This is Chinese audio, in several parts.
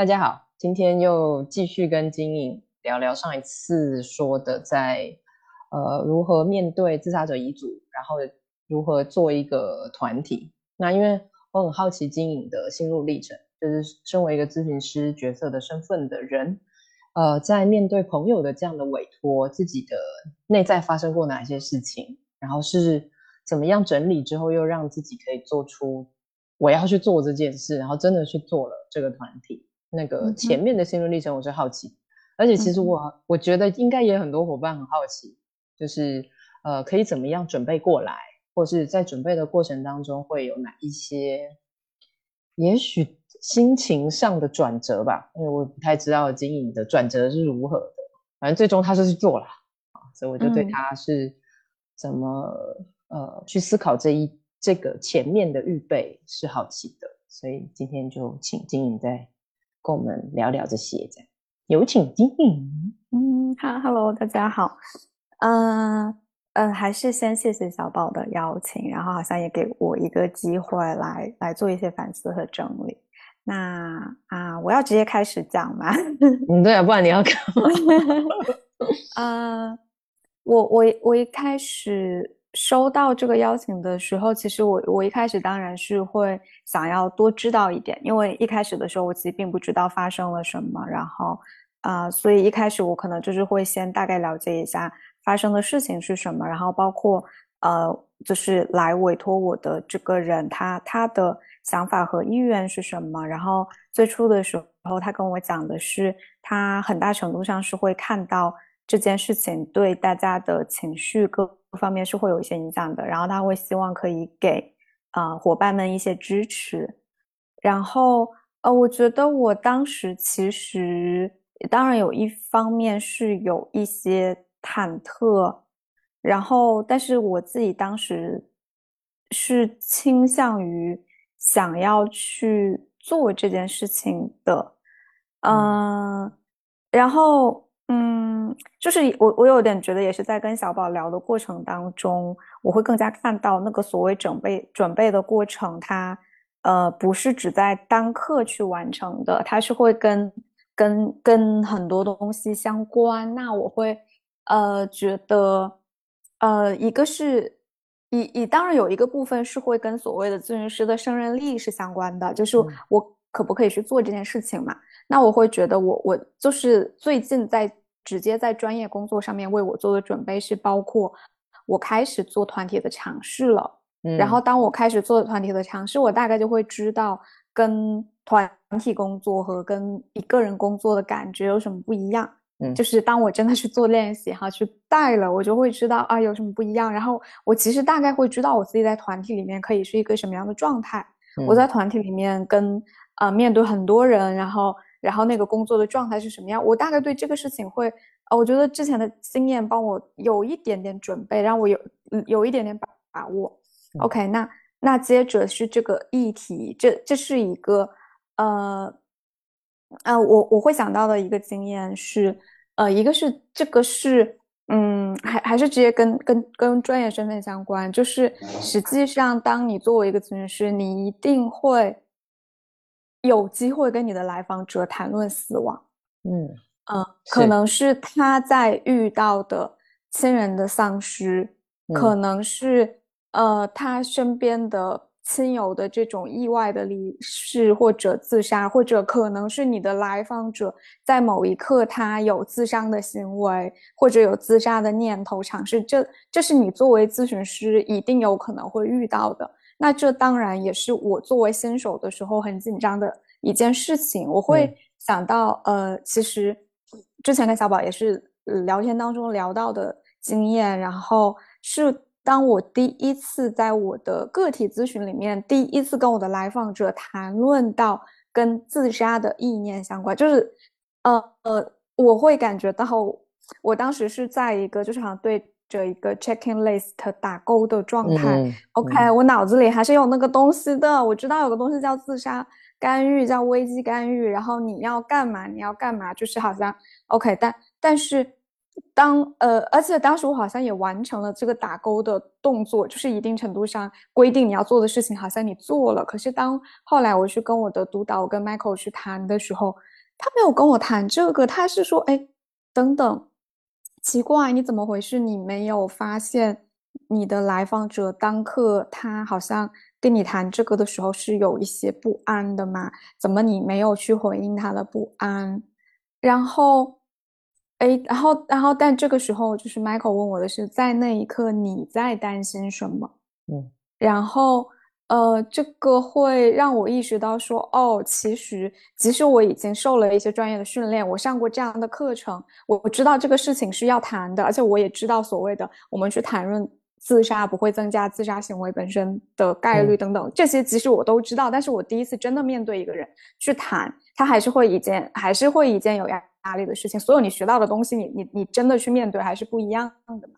大家好，今天又继续跟金颖聊聊上一次说的，在呃如何面对自杀者遗嘱，然后如何做一个团体。那因为我很好奇金颖的心路历程，就是身为一个咨询师角色的身份的人，呃，在面对朋友的这样的委托，自己的内在发生过哪些事情，然后是怎么样整理之后，又让自己可以做出我要去做这件事，然后真的去做了这个团体。那个前面的心路历程，我是好奇，而且其实我我觉得应该也很多伙伴很好奇，就是呃可以怎么样准备过来，或是在准备的过程当中会有哪一些，也许心情上的转折吧，因为我不太知道经营的转折是如何的，反正最终他是去做了啊，所以我就对他是怎么呃去思考这一这个前面的预备是好奇的，所以今天就请经营在。跟我们聊聊这些，这样有请金颖。嗯，哈，Hello，大家好。嗯嗯，还是先谢谢小宝的邀请，然后好像也给我一个机会来来做一些反思和整理。那啊，我要直接开始讲吗？嗯，对啊，不然你要干嘛？呃，我我我一开始。收到这个邀请的时候，其实我我一开始当然是会想要多知道一点，因为一开始的时候我其实并不知道发生了什么，然后啊，所以一开始我可能就是会先大概了解一下发生的事情是什么，然后包括呃，就是来委托我的这个人他他的想法和意愿是什么，然后最初的时候他跟我讲的是，他很大程度上是会看到这件事情对大家的情绪各。方面是会有一些影响的，然后他会希望可以给啊伙伴们一些支持，然后呃，我觉得我当时其实当然有一方面是有一些忐忑，然后但是我自己当时是倾向于想要去做这件事情的，嗯，然后。嗯，就是我我有点觉得，也是在跟小宝聊的过程当中，我会更加看到那个所谓准备准备的过程，它呃不是只在单课去完成的，它是会跟跟跟很多东西相关。那我会呃觉得呃一个是以以当然有一个部分是会跟所谓的咨询师的胜任力是相关的，就是我可不可以去做这件事情嘛？那我会觉得我我就是最近在。直接在专业工作上面为我做的准备是包括我开始做团体的尝试了，嗯然后当我开始做团体的尝试，我大概就会知道跟团体工作和跟一个人工作的感觉有什么不一样。嗯，就是当我真的去做练习哈，去带了，我就会知道啊有什么不一样。然后我其实大概会知道我自己在团体里面可以是一个什么样的状态。我在团体里面跟啊面对很多人，然后。然后那个工作的状态是什么样？我大概对这个事情会，呃，我觉得之前的经验帮我有一点点准备，让我有有一点点把把握。OK，那那接着是这个议题，这这是一个，呃，呃，我我会想到的一个经验是，呃，一个是这个是，嗯，还还是直接跟跟跟专业身份相关，就是实际上当你作为一个咨询师，你一定会。有机会跟你的来访者谈论死亡，嗯嗯，可能是他在遇到的亲人的丧失，可能是呃他身边的亲友的这种意外的离世或者自杀，或者可能是你的来访者在某一刻他有自伤的行为，或者有自杀的念头尝试，这这是你作为咨询师一定有可能会遇到的。那这当然也是我作为新手的时候很紧张的一件事情。我会想到，呃，其实之前跟小宝也是聊天当中聊到的经验，然后是当我第一次在我的个体咨询里面，第一次跟我的来访者谈论到跟自杀的意念相关，就是，呃呃，我会感觉到我当时是在一个就是好像对。这一个 checking list 打勾的状态，OK，我脑子里还是有那个东西的。我知道有个东西叫自杀干预，叫危机干预。然后你要干嘛？你要干嘛？就是好像 OK，但但是当呃，而且当时我好像也完成了这个打勾的动作，就是一定程度上规定你要做的事情，好像你做了。可是当后来我去跟我的督导跟 Michael 去谈的时候，他没有跟我谈这个，他是说，哎，等等，奇怪，你怎么回事？你没有发现你的来访者当刻他好像跟你谈这个的时候是有一些不安的吗？怎么你没有去回应他的不安？然后。哎，然后，然后，但这个时候，就是 Michael 问我的是，在那一刻你在担心什么？嗯，然后，呃，这个会让我意识到说，哦，其实，即使我已经受了一些专业的训练，我上过这样的课程，我我知道这个事情是要谈的，而且我也知道所谓的我们去谈论自杀不会增加自杀行为本身的概率等等，这些其实我都知道，但是我第一次真的面对一个人去谈，他还是会一件，还是会一件有压。压力的事情，所有你学到的东西，你你你真的去面对还是不一样的嘛？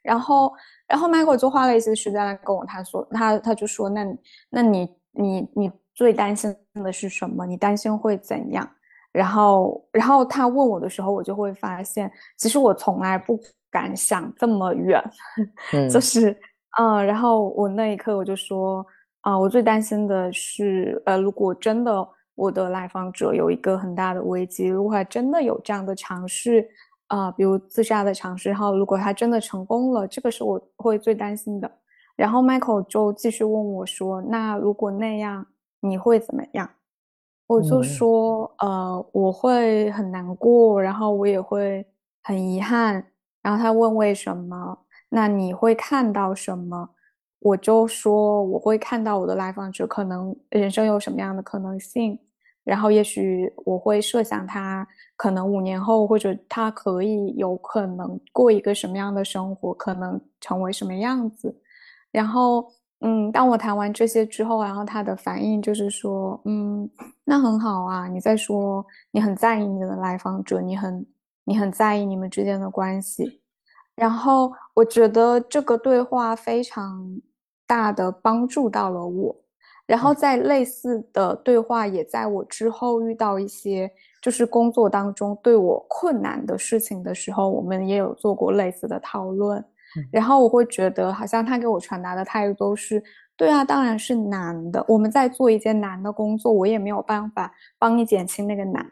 然后，然后 Michael 就花了一些时间来跟我他说，他他就说，那那你你你最担心的是什么？你担心会怎样？然后，然后他问我的时候，我就会发现，其实我从来不敢想这么远，就是嗯，然后我那一刻我就说，啊，我最担心的是，呃，如果真的。我的来访者有一个很大的危机，如果他真的有这样的尝试，啊，比如自杀的尝试，然后如果他真的成功了，这个是我会最担心的。然后 Michael 就继续问我说：“那如果那样，你会怎么样？”我就说：“呃，我会很难过，然后我也会很遗憾。”然后他问为什么？那你会看到什么？我就说我会看到我的来访者可能人生有什么样的可能性。然后，也许我会设想他可能五年后，或者他可以有可能过一个什么样的生活，可能成为什么样子。然后，嗯，当我谈完这些之后，然后他的反应就是说，嗯，那很好啊。你在说你很在意你的来访者，你很你很在意你们之间的关系。然后，我觉得这个对话非常大的帮助到了我。然后在类似的对话，也在我之后遇到一些就是工作当中对我困难的事情的时候，我们也有做过类似的讨论。然后我会觉得，好像他给我传达的态度都是：对啊，当然是难的。我们在做一件难的工作，我也没有办法帮你减轻那个难。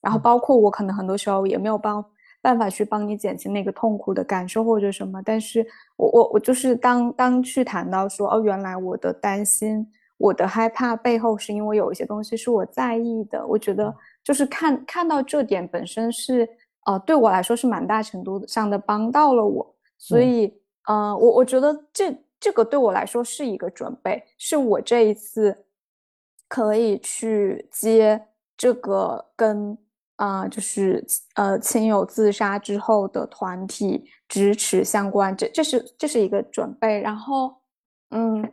然后包括我可能很多时候也没有帮办法去帮你减轻那个痛苦的感受或者什么。但是我我我就是当当去谈到说，哦，原来我的担心。我的害怕背后是因为有一些东西是我在意的，我觉得就是看看到这点本身是呃对我来说是蛮大程度上的帮到了我，所以呃我我觉得这这个对我来说是一个准备，是我这一次可以去接这个跟啊就是呃亲友自杀之后的团体支持相关，这这是这是一个准备，然后嗯。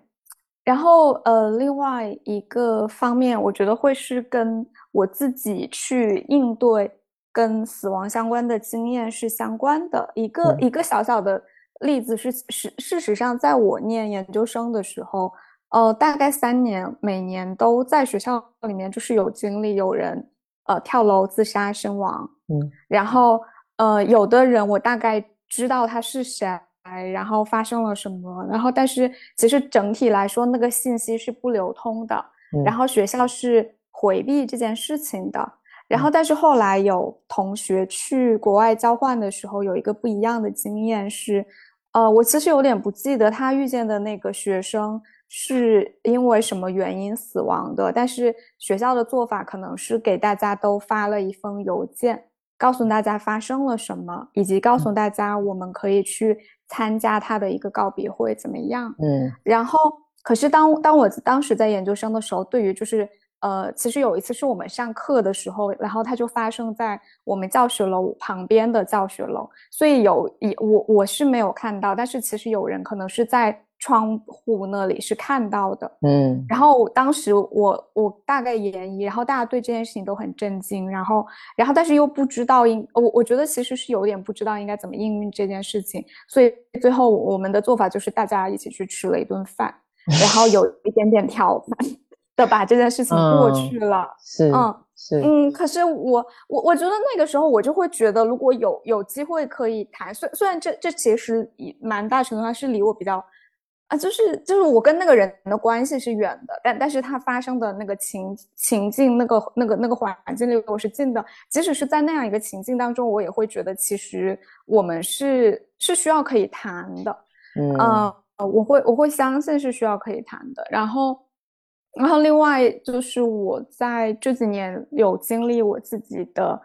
然后，呃，另外一个方面，我觉得会是跟我自己去应对跟死亡相关的经验是相关的。一个一个小小的例子是，事事实上，在我念研究生的时候，呃，大概三年，每年都在学校里面就是有经历有人呃跳楼自杀身亡。嗯，然后呃，有的人我大概知道他是谁。然后发生了什么？然后，但是其实整体来说，那个信息是不流通的。然后学校是回避这件事情的。然后，但是后来有同学去国外交换的时候，有一个不一样的经验是，呃，我其实有点不记得他遇见的那个学生是因为什么原因死亡的。但是学校的做法可能是给大家都发了一封邮件，告诉大家发生了什么，以及告诉大家我们可以去。参加他的一个告别会怎么样？嗯，然后可是当当我当时在研究生的时候，对于就是呃，其实有一次是我们上课的时候，然后它就发生在我们教学楼旁边的教学楼，所以有一我我是没有看到，但是其实有人可能是在。窗户那里是看到的，嗯，然后当时我我大概研一，然后大家对这件事情都很震惊，然后然后但是又不知道应我我觉得其实是有点不知道应该怎么应用这件事情，所以最后我们的做法就是大家一起去吃了一顿饭，然后有 一点点挑的把这件事情过去了。是，嗯是，嗯。可是我我我觉得那个时候我就会觉得，如果有有机会可以谈，虽虽然这这其实蛮大程度上是离我比较。啊，就是就是我跟那个人的关系是远的，但但是他发生的那个情情境，那个那个那个环境里我是近的。即使是在那样一个情境当中，我也会觉得其实我们是是需要可以谈的。嗯，呃，我会我会相信是需要可以谈的。然后，然后另外就是我在这几年有经历我自己的，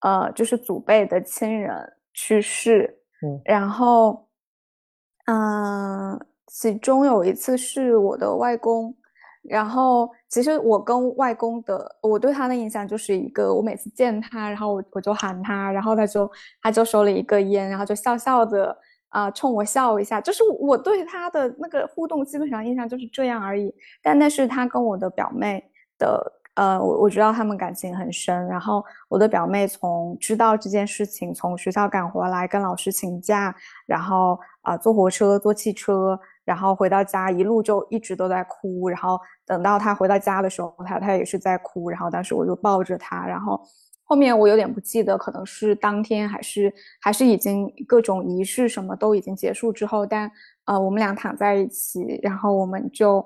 呃，就是祖辈的亲人去世。嗯，然后，嗯。其中有一次是我的外公，然后其实我跟外公的，我对他的印象就是一个，我每次见他，然后我我就喊他，然后他就他就收了一个烟，然后就笑笑的啊冲我笑一下，就是我对他的那个互动基本上印象就是这样而已。但那是他跟我的表妹的，呃，我我知道他们感情很深，然后我的表妹从知道这件事情，从学校赶回来跟老师请假，然后啊坐火车坐汽车。然后回到家，一路就一直都在哭。然后等到他回到家的时候，他他也是在哭。然后当时我就抱着他。然后后面我有点不记得，可能是当天还是还是已经各种仪式什么都已经结束之后。但呃，我们俩躺在一起，然后我们就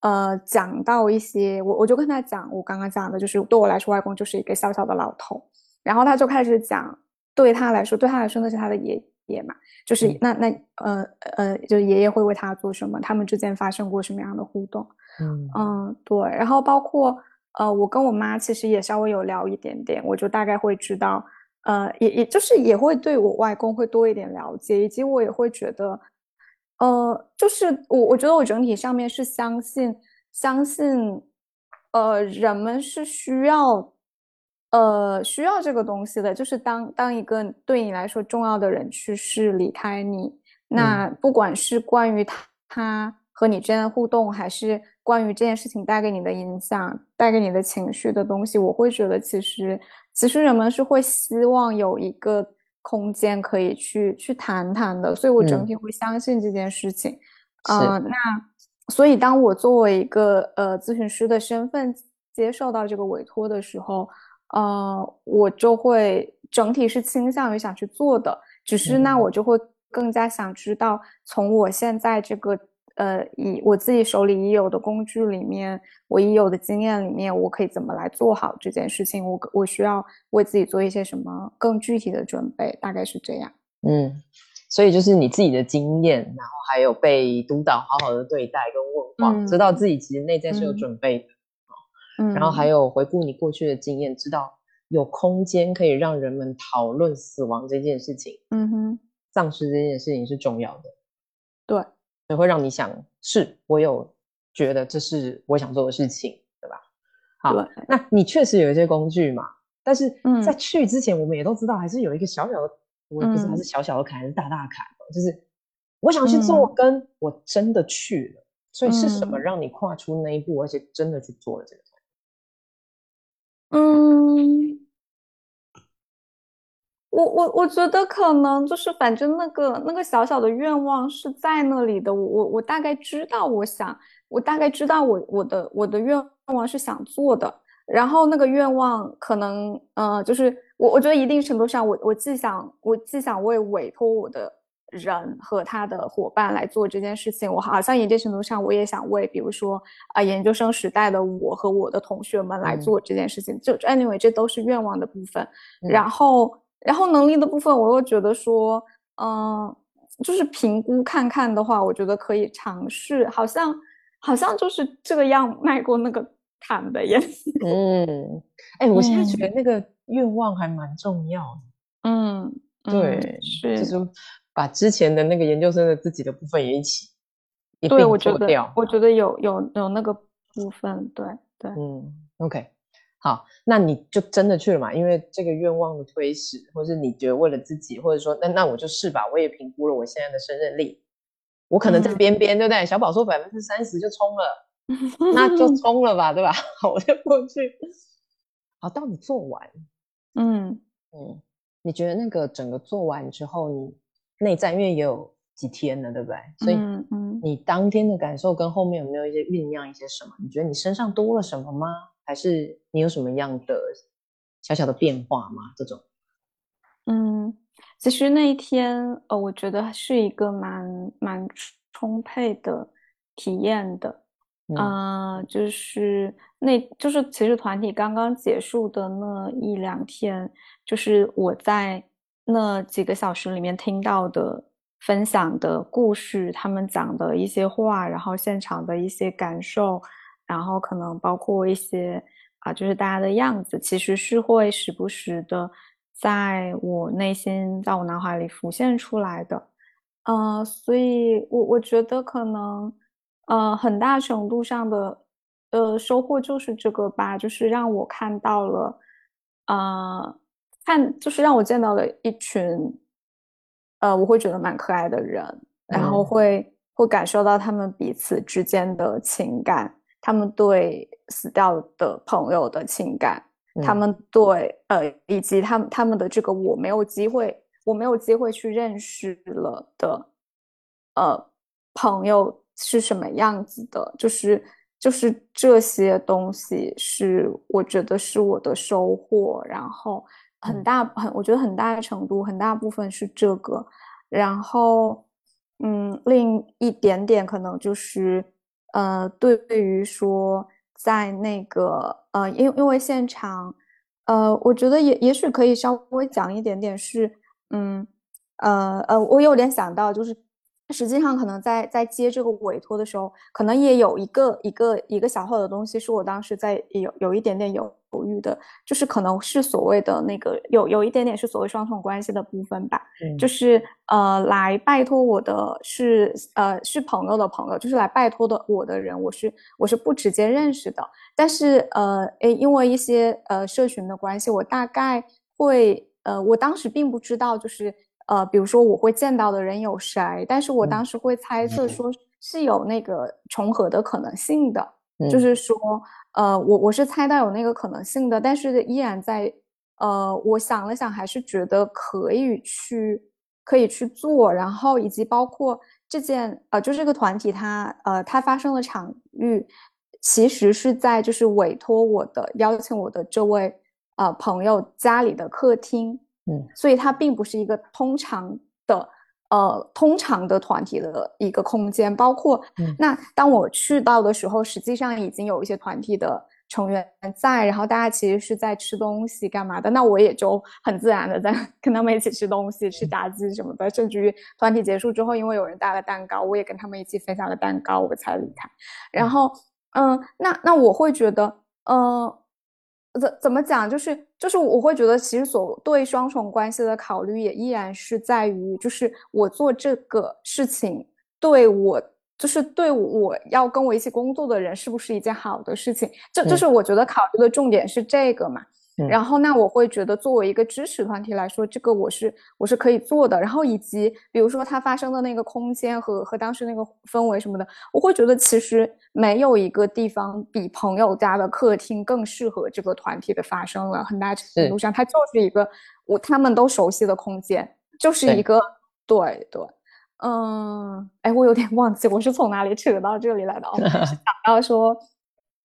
呃讲到一些，我我就跟他讲，我刚刚讲的就是对我来说，外公就是一个小小的老头。然后他就开始讲，对他来说，对他来说那是他的爷爷嘛。就是那那呃呃，就是爷爷会为他做什么？他们之间发生过什么样的互动？嗯嗯，对。然后包括呃，我跟我妈其实也稍微有聊一点点，我就大概会知道，呃，也也就是也会对我外公会多一点了解，以及我也会觉得，呃，就是我我觉得我整体上面是相信相信，呃，人们是需要。呃，需要这个东西的，就是当当一个对你来说重要的人去世离开你，那不管是关于他他和你之间的互动，还是关于这件事情带给你的影响、带给你的情绪的东西，我会觉得其实其实人们是会希望有一个空间可以去去谈谈的，所以我整体会相信这件事情。嗯，那所以当我作为一个呃咨询师的身份接受到这个委托的时候。呃，我就会整体是倾向于想去做的，只是那我就会更加想知道，从我现在这个呃，以我自己手里已有的工具里面，我已有的经验里面，我可以怎么来做好这件事情？我我需要为自己做一些什么更具体的准备？大概是这样。嗯，所以就是你自己的经验，然后还有被督导好好的对待跟问话，知道自己其实内在是有准备的。然后还有回顾你过去的经验，知道有空间可以让人们讨论死亡这件事情，嗯哼，丧失这件事情是重要的，对，也会让你想，是我有觉得这是我想做的事情，对吧？好，那你确实有一些工具嘛，但是在。去之前，我们也都知道，还是有一个小小的，我不知道是小小的坎还是大大坎，就是我想去做，跟我真的去了，所以是什么让你跨出那一步，而且真的去做了这个？嗯，我我我觉得可能就是反正那个那个小小的愿望是在那里的，我我我大概知道，我想我大概知道我我的我的愿望是想做的，然后那个愿望可能呃就是我我觉得一定程度上我我既想我既想为委托我的。人和他的伙伴来做这件事情，我好像一定程度上我也想为，比如说啊，研究生时代的我和我的同学们来做这件事情。就 anyway，这都是愿望的部分。然后，然后能力的部分，我又觉得说，嗯，就是评估看看的话，我觉得可以尝试。好像，好像就是这个样迈过那个坎的耶。嗯，哎，我现在觉得那个愿望还蛮重要的。嗯，对，是。把之前的那个研究生的自己的部分也一起一并做掉，我觉得有有有那个部分，对对，嗯，OK，好，那你就真的去了嘛？因为这个愿望的推使，或是你觉得为了自己，或者说那那我就试吧，我也评估了我现在的胜任力，我可能在边边，对不对？小宝说百分之三十就冲了，那就 冲了吧，对吧？我就过去。好，到你做完，嗯嗯，你觉得那个整个做完之后，你。内在因为也有几天了，对不对？所以嗯，你当天的感受跟后面有没有一些酝酿一些什么？你觉得你身上多了什么吗？还是你有什么样的小小的变化吗？这种？嗯，其实那一天，呃，我觉得是一个蛮蛮充沛的体验的。啊，就是那，就是其实团体刚刚结束的那一两天，就是我在那几个小时里面听到的、分享的故事，他们讲的一些话，然后现场的一些感受，然后可能包括一些啊，就是大家的样子，其实是会时不时的在我内心、在我脑海里浮现出来的。嗯，所以我我觉得可能。呃，很大程度上的，呃，收获就是这个吧，就是让我看到了，呃，看就是让我见到了一群，呃，我会觉得蛮可爱的人，然后会会感受到他们彼此之间的情感，他们对死掉的朋友的情感，他们对呃，以及他们他们的这个我没有机会，我没有机会去认识了的，呃，朋友。是什么样子的？就是就是这些东西是我觉得是我的收获，然后很大很我觉得很大的程度很大部分是这个，然后嗯另一点点可能就是呃对于说在那个呃因因为现场呃我觉得也也许可以稍微讲一点点是嗯呃呃我有点想到就是。实际上，可能在在接这个委托的时候，可能也有一个一个一个小号的东西，是我当时在有有一点点犹豫的，就是可能是所谓的那个有有一点点是所谓双重关系的部分吧。嗯就是呃，来拜托我的是呃是朋友的朋友，就是来拜托的我的人，我是我是不直接认识的，但是呃诶，因为一些呃社群的关系，我大概会呃，我当时并不知道就是。呃，比如说我会见到的人有谁，但是我当时会猜测说是有那个重合的可能性的，就是说，呃，我我是猜到有那个可能性的，但是依然在，呃，我想了想，还是觉得可以去可以去做，然后以及包括这件，呃，就这个团体它，呃，它发生的场域，其实是在就是委托我的邀请我的这位呃朋友家里的客厅。嗯，所以它并不是一个通常的，呃，通常的团体的一个空间。包括那当我去到的时候，实际上已经有一些团体的成员在，然后大家其实是在吃东西干嘛的。那我也就很自然的在 跟他们一起吃东西、吃炸鸡什么的。甚至于团体结束之后，因为有人带了蛋糕，我也跟他们一起分享了蛋糕，我才离开。然后，嗯，那那我会觉得，嗯。怎怎么讲？就是就是，我会觉得，其实所对双重关系的考虑，也依然是在于，就是我做这个事情，对我，就是对我要跟我一起工作的人，是不是一件好的事情？这就是我觉得考虑的重点是这个嘛。然后，那我会觉得，作为一个支持团体来说，这个我是我是可以做的。然后，以及比如说它发生的那个空间和和当时那个氛围什么的，我会觉得其实没有一个地方比朋友家的客厅更适合这个团体的发生了。很大程度上，它就是一个我他们都熟悉的空间，就是一个对对，嗯，哎，我有点忘记我是从哪里扯到这里来的哦，是想到说。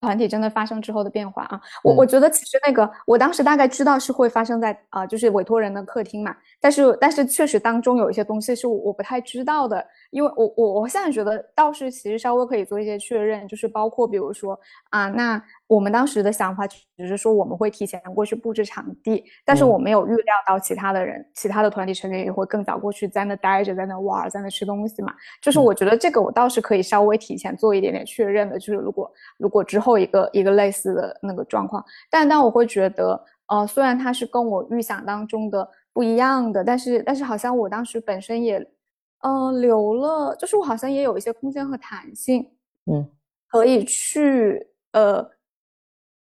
团体真的发生之后的变化啊，我我觉得其实那个我当时大概知道是会发生在啊，就是委托人的客厅嘛，但是但是确实当中有一些东西是我不太知道的，因为我我我现在觉得倒是其实稍微可以做一些确认，就是包括比如说啊，那我们当时的想法只是说我们会提前过去布置场地，但是我没有预料到其他的人，其他的团体成员也会更早过去在那待着，在那玩，在那吃东西嘛，就是我觉得这个我倒是可以稍微提前做一点点确认的，就是如果如果之后。一个一个类似的那个状况，但但我会觉得，呃，虽然它是跟我预想当中的不一样的，但是但是好像我当时本身也，呃，留了，就是我好像也有一些空间和弹性，嗯，可以去，呃，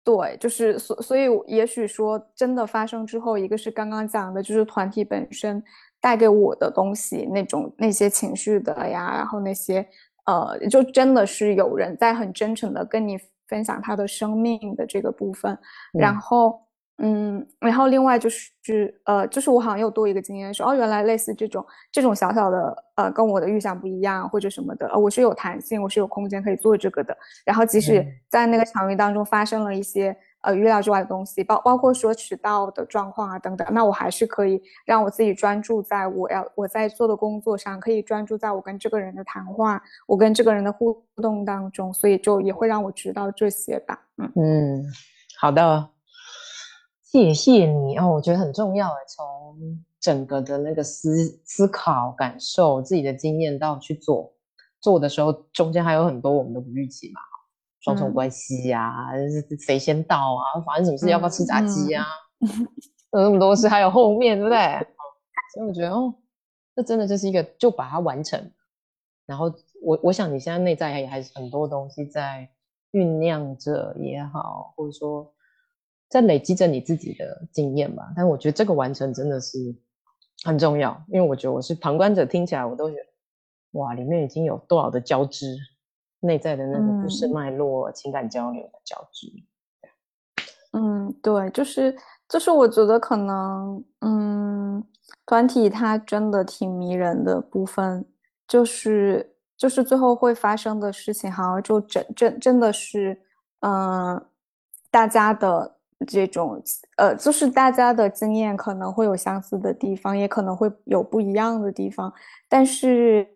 对，就是所所以也许说真的发生之后，一个是刚刚讲的，就是团体本身带给我的东西，那种那些情绪的呀，然后那些，呃，就真的是有人在很真诚的跟你。分享他的生命的这个部分，然后，嗯，然后另外就是呃，就是我好像又多一个经验，说哦，原来类似这种这种小小的呃，跟我的预想不一样或者什么的，呃，我是有弹性，我是有空间可以做这个的。然后即使在那个场域当中发生了一些呃预料之外的东西，包包括说迟到的状况啊等等，那我还是可以让我自己专注在我要我在做的工作上，可以专注在我跟这个人的谈话，我跟这个人的互动当中，所以就也会让我知道这些吧。嗯嗯，好的。谢谢你哦，我觉得很重要诶。从整个的那个思思考、感受自己的经验到去做，做的时候中间还有很多我们的不预期嘛，双重关系呀，谁先到啊，发生什么事要不要吃炸鸡啊，有那么多事，还有后面对不对？所以我觉得哦，这真的就是一个就把它完成。然后我我想你现在内在也还是很多东西在酝酿着也好，或者说。在累积着你自己的经验吧，但我觉得这个完成真的是很重要，因为我觉得我是旁观者，听起来我都觉得哇，里面已经有多少的交织，内在的那个故事脉络、情感交流的交织。嗯，对，就是就是我觉得可能，嗯，团体它真的挺迷人的部分，就是就是最后会发生的事情，好像就真真真的是，嗯，大家的。这种呃，就是大家的经验可能会有相似的地方，也可能会有不一样的地方。但是，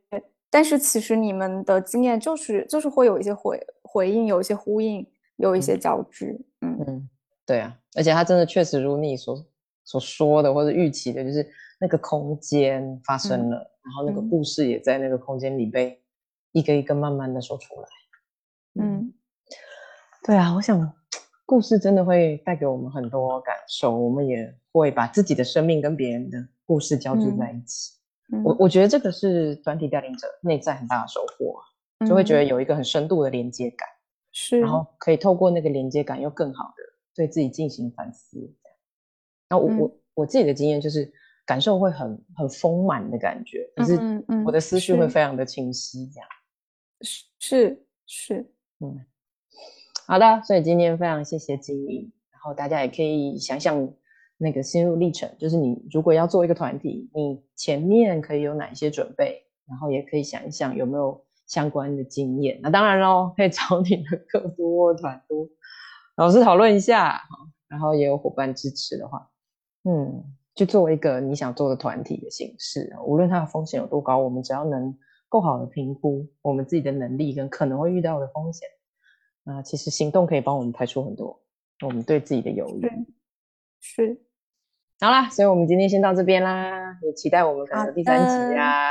但是其实你们的经验就是就是会有一些回回应，有一些呼应，有一些交织。嗯嗯，对啊，而且它真的确实如你所所说的或者预期的，就是那个空间发生了，然后那个故事也在那个空间里被一个一个慢慢的说出来。嗯，对啊，我想。故事真的会带给我们很多感受，我们也会把自己的生命跟别人的故事交织在一起。我。我觉得这个是团体带领者内在很大的收获，就会觉得。有一个很深度的连接感，是，然后可以透过那个连接感，又更好的对自己进行反思。那我我。我自己的经验就是，感受会很很丰满的感觉，可是我的思绪会非常的清晰，这样是是。嗯。好的，所以今天非常谢谢金英，然后大家也可以想想那个心路历程，就是你如果要做一个团体，你前面可以有哪些准备，然后也可以想一想有没有相关的经验。那当然喽，可以找你的客户或团队老师讨论一下，然后也有伙伴支持的话，嗯，就作为一个你想做的团体的形式，无论它的风险有多高，我们只要能够好的评估我们自己的能力跟可能会遇到的风险。啊，其实行动可以帮我们排除很多我们对自己的犹豫。是，好啦，所以我们今天先到这边啦，也期待我们可能第三集啊。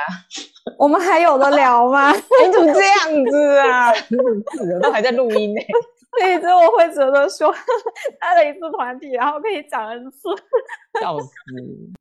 我们还有的聊吗？你怎么这样子啊？都还在录音呢。对，所以我会觉得说，开了一次团体，然后可以讲 N 次，笑死。